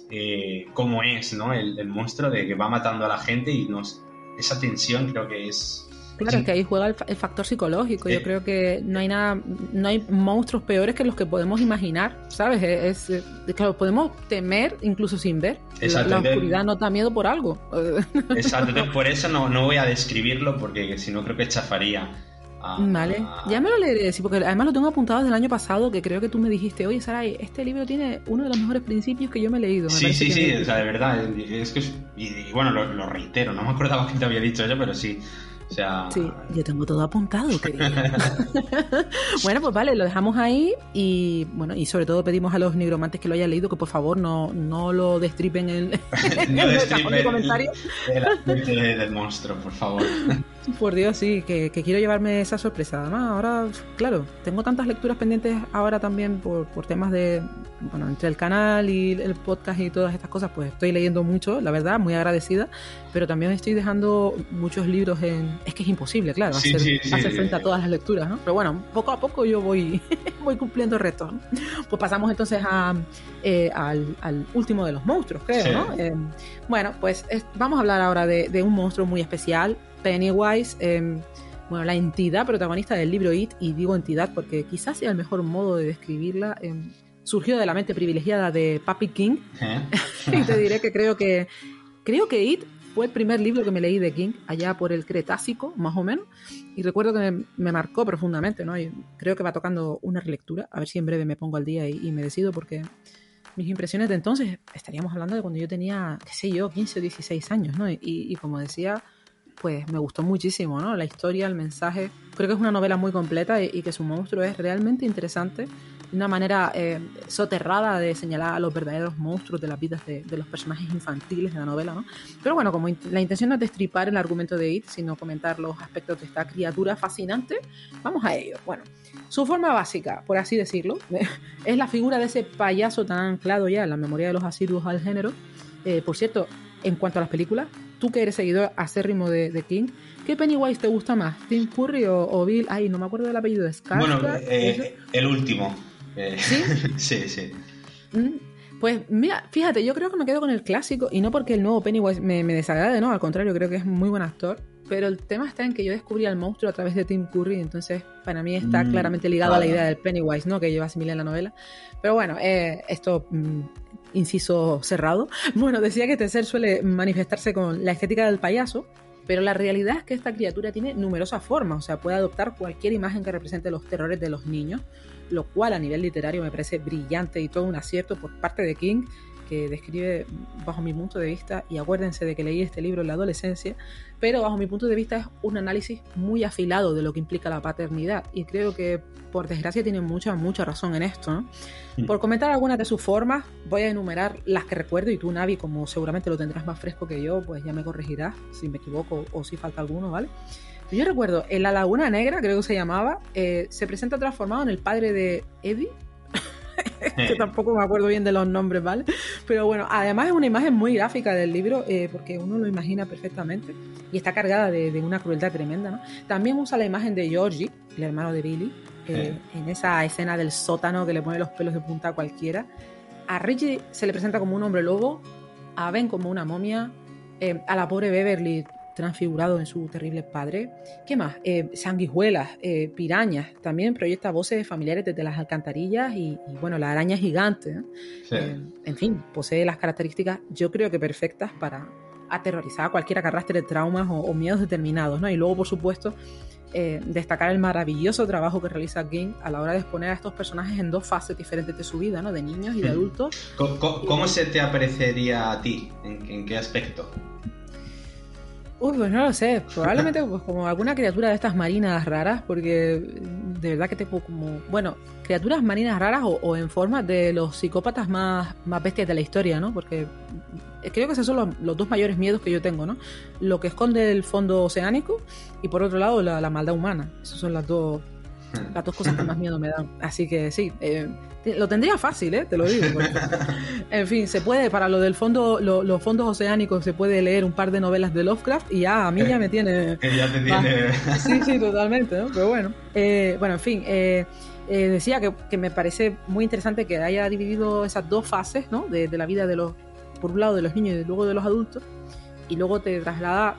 Speaker 2: eh, cómo es, ¿no? El, el, monstruo, de que va matando a la gente y nos, esa tensión creo que es
Speaker 1: Claro, es que ahí juega el, factor psicológico. Yo creo que no hay nada, no hay monstruos peores que los que podemos imaginar, ¿sabes? Es, claro, podemos temer incluso sin ver. La, la, oscuridad no da miedo por algo.
Speaker 2: Exacto, entonces por eso no, no voy a describirlo porque si no creo que chafaría.
Speaker 1: vale, ya me lo leeré, sí, porque además lo tengo apuntado desde el año pasado, que creo que tú me dijiste, oye, Saray, este libro tiene uno de los mejores principios que yo me he leído.
Speaker 2: sí, sí, sí, o sea, de verdad, es que, y, bueno, lo, lo, reitero, no me acordaba que te había dicho eso, pero sí,
Speaker 1: Sí, yo tengo todo apuntado, bueno, pues vale, lo dejamos ahí y bueno, y sobre todo pedimos a los nigromantes que lo hayan leído que por favor no, no lo destripen en,
Speaker 2: no el destripen comentario. del monstruo, por favor.
Speaker 1: Por Dios, sí, que, quiero llevarme esa sorpresa. Además, ahora, claro, tengo tantas lecturas pendientes ahora también por, por temas de, bueno, entre el canal y el podcast y todas estas cosas, pues estoy leyendo mucho, la verdad, muy agradecida, pero también estoy dejando muchos libros en... Es que es imposible, claro, hacer, frente a todas las lecturas, ¿no? Pero bueno, poco a poco yo voy, voy cumpliendo retos. Pues pasamos entonces a, eh, al, último de los monstruos, creo, ¿no? Eh, bueno, pues vamos a hablar ahora de, un monstruo muy especial, Pennywise. Eh, bueno, la entidad protagonista del libro It, y digo entidad porque quizás sea el mejor modo de describirla, surgió de la mente privilegiada de Papi King. ¿Eh? y te diré que creo que creo que It fue el primer libro que me leí de King, allá por el Cretácico, más o menos, y recuerdo que me, marcó profundamente, ¿no? Y creo que va tocando una relectura, a ver si en breve me pongo al día y, me decido, porque mis impresiones de entonces, estaríamos hablando de cuando yo tenía, qué sé yo, 15 o 16 años, ¿no? Y, como decía, pues me gustó muchísimo, ¿no? La historia, el mensaje, creo que es una novela muy completa y que su monstruo es realmente interesante una manera eh, soterrada de señalar a los verdaderos monstruos de las vidas de, los personajes infantiles de la novela, ¿no? Pero bueno, como la intención no es destripar el argumento de It, sino comentar los aspectos de esta criatura fascinante, vamos a ello. Bueno, su forma básica, por así decirlo, es la figura de ese payaso tan anclado ya en la memoria de los asiduos al género. Eh, por cierto, en cuanto a las películas, tú que eres seguidor acérrimo de, de King, ¿Qué Pennywise te gusta más? ¿Tim Curry o, Bill? Ay, no me acuerdo del apellido de Scar.
Speaker 2: Bueno, eh, el último. ¿Sí? sí, sí.
Speaker 1: Mm, pues mira, fíjate, yo creo que me quedo con el clásico y no porque el nuevo Pennywise me, desagrade, no, al contrario, creo que es muy buen actor. Pero el tema está en que yo descubrí al monstruo a través de Tim Curry, entonces para mí está mm, claramente ligado a la idea del Pennywise, ¿no? Que lleva similar en la novela. Pero bueno, eh, esto, mm, inciso cerrado. Bueno, decía que este ser suele manifestarse con la estética del payaso, pero la realidad es que esta criatura tiene numerosas formas, o sea, puede adoptar cualquier imagen que represente los terrores de los niños lo cual a nivel literario me parece brillante y todo un acierto por parte de King que describe bajo mi punto de vista, y acuérdense de que leí este libro en la adolescencia, pero bajo mi punto de vista es un análisis muy afilado de lo que implica la paternidad y creo que por desgracia tiene mucha, mucha razón en esto. Mm. Por comentar algunas de sus formas, voy a enumerar las que recuerdo y tú, Navi, como seguramente lo tendrás más fresco que yo, pues ya me corregirás si me equivoco o si falta alguno, ¿vale? Yo recuerdo, en La Laguna Negra, creo que se llamaba, eh, se presenta transformado en el padre de Eddie, que tampoco me acuerdo bien de los nombres, ¿vale? Pero bueno, además es una imagen muy gráfica del libro, eh, porque uno lo imagina perfectamente y está cargada de, una crueldad tremenda, ¿no? También usa la imagen de Georgie, el hermano de Billy, eh, en esa escena del sótano que le pone los pelos de punta a cualquiera. A Richie se le presenta como un hombre lobo, a Ben como una momia, eh, a la pobre Beverly transfigurado en su terrible padre. ¿Qué más? Eh, sanguijuelas, eh, pirañas, también proyecta voces familiares desde las alcantarillas y, bueno, la araña gigante. Eh, en fin, posee las características, yo creo que perfectas para aterrorizar a cualquiera que arrastre traumas o, miedos determinados. ¿no? Y luego, por supuesto, destacar el maravilloso trabajo que realiza King a la hora de exponer a estos personajes en dos fases diferentes de su vida, ¿no? de niños y de hmm. adultos.
Speaker 2: ¿Cómo, se te aparecería a ti? en qué aspecto?
Speaker 1: Uy, pues no lo sé. Probablemente pues, como alguna criatura de estas marinas raras, porque de verdad que tengo como. Bueno, criaturas marinas raras o, en forma de los psicópatas más, más bestias de la historia, ¿no? Porque creo que esos son los, dos mayores miedos que yo tengo, ¿no? Lo que esconde el fondo oceánico y por otro lado la, la maldad humana. Esas son las dos las dos cosas que más miedo me dan. Así que sí, eh, lo tendría fácil, ¿eh? te lo digo. en fin, se puede, para lo del fondo, los fondos oceánicos, se puede leer un par de novelas de Lovecraft y ya a mí ya me tiene.
Speaker 2: ya te tiene.
Speaker 1: sí, sí, totalmente, ¿no? Pero bueno. Eh, bueno, en fin. Eh, decía que, me parece muy interesante que haya dividido esas dos fases, ¿no? De, de la vida de los, por un lado de los niños y luego de los adultos, y luego te traslada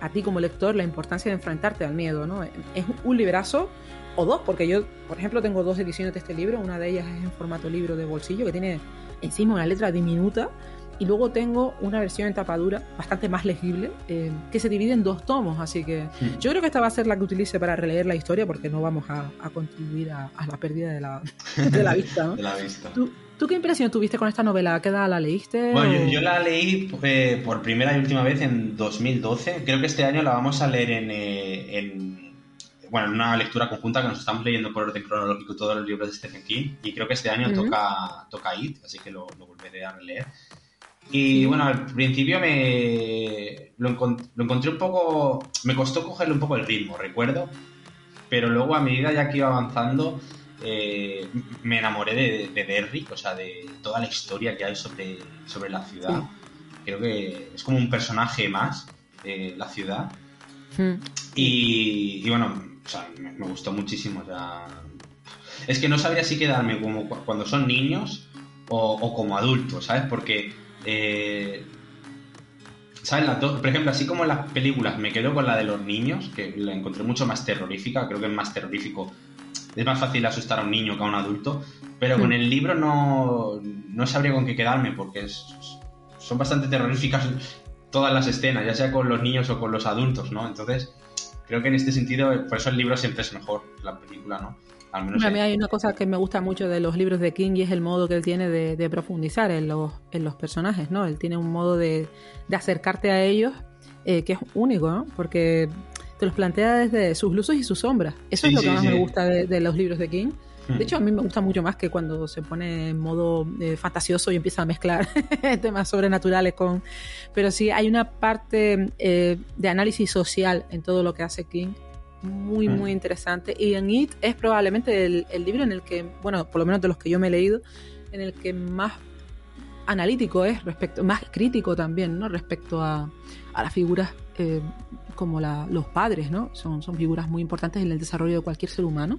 Speaker 1: a ti como lector la importancia de enfrentarte al miedo, ¿no? Es un librazo o dos, porque yo, por ejemplo, tengo dos ediciones de este libro. Una de ellas es en formato libro de bolsillo, que tiene encima una letra diminuta. Y luego tengo una versión en tapadura bastante más legible, eh, que se divide en dos tomos. Así que hmm. yo creo que esta va a ser la que utilice para releer la historia, porque no vamos a, contribuir a, la pérdida de la, de la vista.
Speaker 2: de la vista.
Speaker 1: ¿Tú, qué impresión tuviste con esta novela? ¿Qué edad la leíste?
Speaker 2: Bueno, yo, la leí eh, por primera y última vez en 2012. Creo que este año la vamos a leer en, eh, en bueno, en una lectura conjunta que nos estamos leyendo por orden cronológico todos los libros de Stephen King y creo que este año toca, toca It, así que lo, volveré a releer. Y bueno, al principio me lo, encontré un poco, me costó cogerle un poco el ritmo, recuerdo, pero luego a medida ya que iba avanzando eh, me enamoré de, de, Derrick, o sea, de toda la historia que hay sobre, sobre la ciudad. Creo que es como un personaje más, de la ciudad. y, bueno, o sea, me, gustó muchísimo. Es que no sabría si quedarme como cuando son niños o, como adultos, ¿sabes? Porque, eh, ¿sabes? por ejemplo, así como en las películas me quedo con la de los niños, que la encontré mucho más terrorífica, creo que es más terrorífico. Es más fácil asustar a un niño que a un adulto, pero con hmm. el libro no, no sabría con qué quedarme porque son bastante terroríficas todas las escenas, ya sea con los niños o con los adultos, ¿no? Entonces, creo que en este sentido, por eso el libro siempre es mejor la película, ¿no?
Speaker 1: Al menos a mí hay una cosa que me gusta mucho de los libros de King y es el modo que él tiene de, profundizar en los, en los personajes, ¿no? Él tiene un modo de, acercarte a ellos eh, que es único, ¿no? Porque te los plantea desde sus luces y sus sombras. Eso es lo que más me gusta de, los libros de King. De hmm. hecho, a mí me gusta mucho más que cuando se pone en modo eh, fantasioso y empieza a mezclar temas sobrenaturales con... Pero sí, hay una parte eh, de análisis social en todo lo que hace King muy, hmm. muy interesante. Y en It es probablemente el, libro en el que, bueno, por lo menos de los que yo me he leído, en el que más analítico es, respecto, más crítico también, ¿no? Respecto a, a las figuras eh, como la, los padres, ¿no? Son, son figuras muy importantes en el desarrollo de cualquier ser humano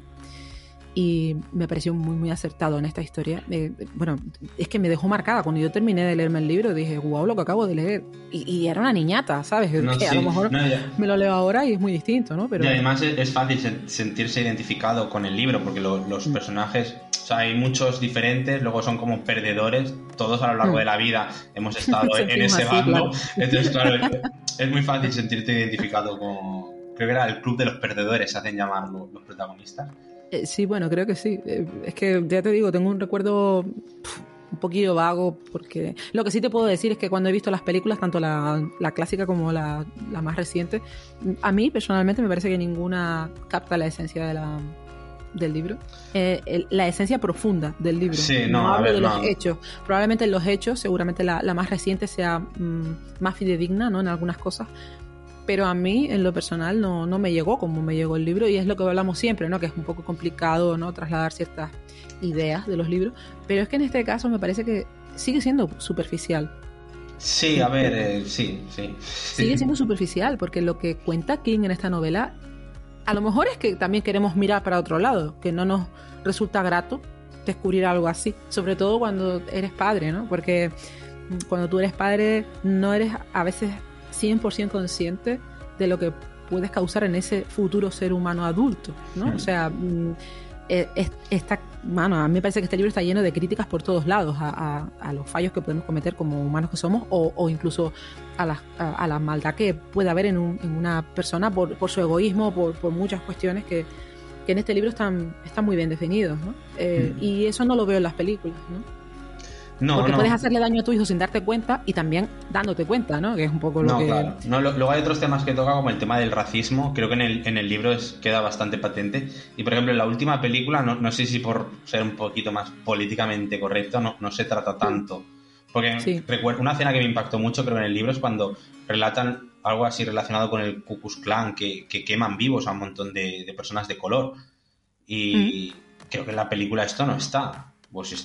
Speaker 1: y me pareció muy muy acertado en esta historia. Eh, bueno, es que me dejó marcada. Cuando yo terminé de leerme el libro dije, wow, lo que acabo de leer. Y, era una niñata, ¿sabes? que a lo mejor me lo leo ahora y es muy distinto, ¿no?
Speaker 2: Pero... Y además es, fácil sentirse identificado con el libro porque los mm. personajes, o sea, hay muchos diferentes, luego son como perdedores. Todos a lo largo mm. de la vida hemos estado en ese bando. Entonces, claro, es muy fácil sentirte identificado con... Creo que era el club de los perdedores, se hacen llamar los protagonistas.
Speaker 1: Eh, sí, bueno, creo que sí. Eh, es que ya te digo, tengo un recuerdo un poquillo vago porque lo que sí te puedo decir es que cuando he visto las películas, tanto la, clásica como la, más reciente, a mí personalmente me parece que ninguna capta la esencia de la, del libro, eh, la esencia profunda del libro.
Speaker 2: Sí, no,
Speaker 1: hablo de los hechos. Probablemente en los hechos, seguramente la, más reciente sea mm, más fidedigna, ¿no? En algunas cosas. Pero a mí, en lo personal, no, no me llegó como me llegó el libro y es lo que hablamos siempre, ¿no? Que es un poco complicado, ¿no? Trasladar ciertas ideas de los libros. Pero es que en este caso me parece que sigue siendo superficial.
Speaker 2: Sí, a ver, eh, sí, sí.
Speaker 1: Sigue siendo superficial, porque lo que cuenta King en esta novela a lo mejor es que también queremos mirar para otro lado, que no nos resulta grato descubrir algo así, sobre todo cuando eres padre, ¿no? Porque cuando tú eres padre no eres a veces 100% consciente de lo que puedes causar en ese futuro ser humano adulto, ¿no? O sea, mm, eh, esta, bueno, a mí me parece que este libro está lleno de críticas por todos lados a, los fallos que podemos cometer como humanos que somos o, incluso a la, a, la, maldad que puede haber en, una persona por, su egoísmo, por, por muchas cuestiones que, en este libro están, están muy bien definidos. ¿no? Eh, mm. Y eso no lo veo en las películas. ¿no? No, Porque puedes hacerle daño a tu hijo sin darte cuenta y también dándote cuenta, ¿no? Que es un poco lo que... Claro.
Speaker 2: No, luego hay otros temas que toca, como el tema del racismo. Creo que en el, en el libro es, queda bastante patente. Y, por ejemplo, en la última película, no, no sé si por ser un poquito más políticamente correcto, no, no se trata tanto. Porque recuerdo una escena que me impactó mucho, creo, en el libro es cuando relatan algo así relacionado con el Ku Klux Klan, que, que queman vivos a un montón de, de personas de color. Y creo que en la película esto no está.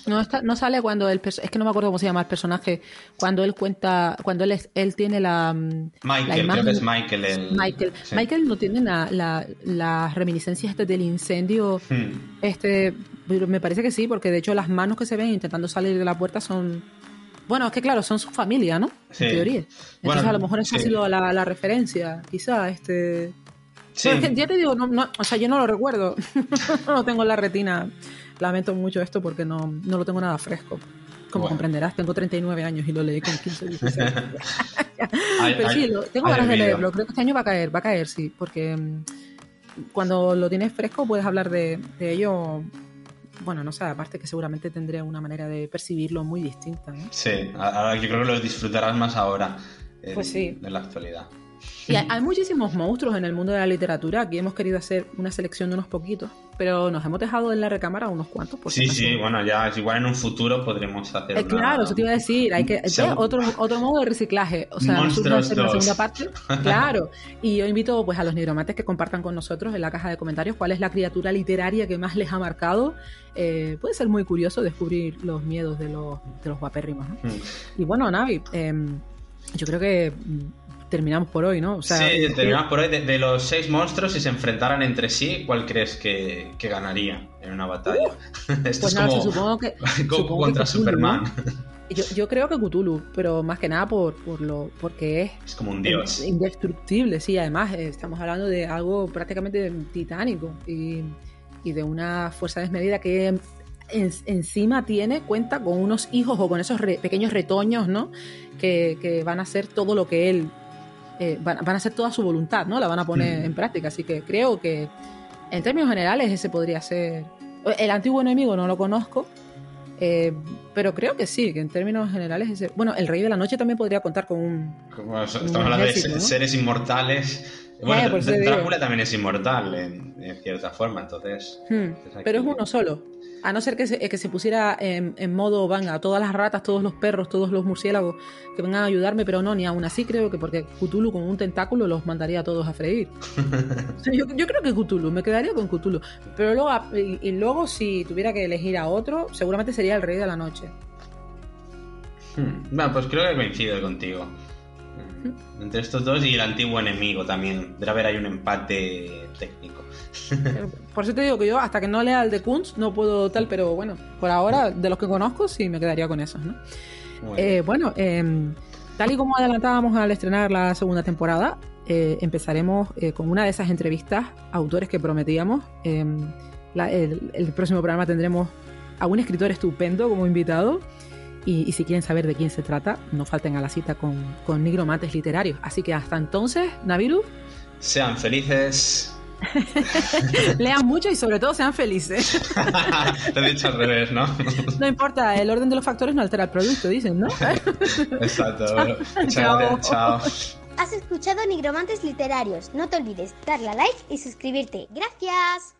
Speaker 1: No, no sale cuando el es que no me acuerdo cómo se llama el personaje. Cuando él cuenta cuando él él tiene la
Speaker 2: mm, Michael creo que es Michael el...
Speaker 1: Michael. Michael no tiene la, las reminiscencias este del incendio. Hmm. este me parece que sí porque de hecho las manos que se ven intentando salir de la puerta son bueno es que claro son su familia no en teoría. Entonces a lo mejor esa ha sido la, la referencia quizá este. Sí. ya te digo, no, no, o sea, yo no lo recuerdo. no tengo la retina lamento mucho esto porque no, no lo tengo nada fresco. Como comprenderás, tengo 39 años y lo leí con 15, 16 Pero sí, tengo ganas de leerlo. Creo que este año va a caer, va a caer, sí, porque mm, cuando lo tienes fresco puedes hablar de, ello. Bueno, no sé, aparte que seguramente tendré una manera de percibirlo muy distinta.
Speaker 2: Sí, ahora yo creo que lo disfrutarás más ahora.
Speaker 1: pues sí.
Speaker 2: En la actualidad.
Speaker 1: Y hay, muchísimos monstruos en el mundo de la literatura. Aquí hemos querido hacer una selección de unos poquitos, pero nos hemos dejado en la recámara unos cuantos.
Speaker 2: sí, sí, bueno, ya igual en un futuro podremos hacer.
Speaker 1: Eh, claro, eso te iba a decir. Hay que otro, otro modo de reciclaje. O sea,
Speaker 2: Monstruos
Speaker 1: una segunda parte. claro. Y yo invito pues a los nigromates que compartan con nosotros en la caja de comentarios cuál es la criatura literaria que más les ha marcado. Eh, puede ser muy curioso descubrir los miedos de los, de los guapérrimos. Mm. Y bueno, Navi, em, yo creo que terminamos por hoy, ¿no?
Speaker 2: sí, terminamos por hoy. De, los seis monstruos, si se enfrentaran entre sí, ¿cuál crees que, ganaría en una batalla?
Speaker 1: Esto pues es como
Speaker 2: supongo
Speaker 1: que,
Speaker 2: contra Superman.
Speaker 1: Yo, creo que Cthulhu, pero más que nada por, por lo porque es...
Speaker 2: Es como un dios.
Speaker 1: Indestructible, sí. Además, eh, estamos hablando de algo prácticamente titánico y, de una fuerza desmedida que encima tiene, cuenta con unos hijos o con esos pequeños retoños, ¿no? Que, que, van a hacer todo lo que él eh, van, a hacer toda su voluntad, ¿no? La van a poner mm. en práctica. Así que creo que en términos generales ese podría ser... El antiguo enemigo no lo conozco, eh, pero creo que sí, que en términos generales ese... Bueno, el Rey de la Noche también podría contar con un...
Speaker 2: estamos hablando de seres inmortales. Bueno, eh, Drácula también es inmortal en, cierta forma, entonces...
Speaker 1: Hmm. pero es uno solo. A no ser que se, que se pusiera en, modo, venga, todas las ratas, todos los perros, todos los murciélagos que vengan a ayudarme, pero no, ni aún así creo que porque Cthulhu con un tentáculo los mandaría a todos a freír. yo, creo que Cthulhu, me quedaría con Cthulhu. Pero luego, y, luego si tuviera que elegir a otro, seguramente sería el Rey de la Noche.
Speaker 2: Hmm. Bueno, pues creo que coincido contigo. Entre estos dos y el antiguo enemigo también. Debe haber ahí un empate técnico.
Speaker 1: Por eso te digo que yo, hasta que no lea el de Kunz, no puedo tal, pero bueno, por ahora, de los que conozco, sí me quedaría con esos, ¿no? Bueno, eh, em, tal y como adelantábamos al estrenar la segunda temporada, eh, empezaremos eh, con una de esas entrevistas a autores que prometíamos. Em, el, próximo programa tendremos a un escritor estupendo como invitado. Y, si quieren saber de quién se trata, no falten a la cita con, con Nigromates Literarios. Así que hasta entonces, Naviru.
Speaker 2: Sean felices
Speaker 1: Lean mucho y sobre todo sean felices.
Speaker 2: Te he dicho al revés, ¿no?
Speaker 1: no importa, el orden de los factores no altera el producto, dicen, ¿no?
Speaker 2: Exacto. Chao. Chao.
Speaker 4: Has escuchado Nigromantes Literarios. No te olvides darle a like y suscribirte. Gracias.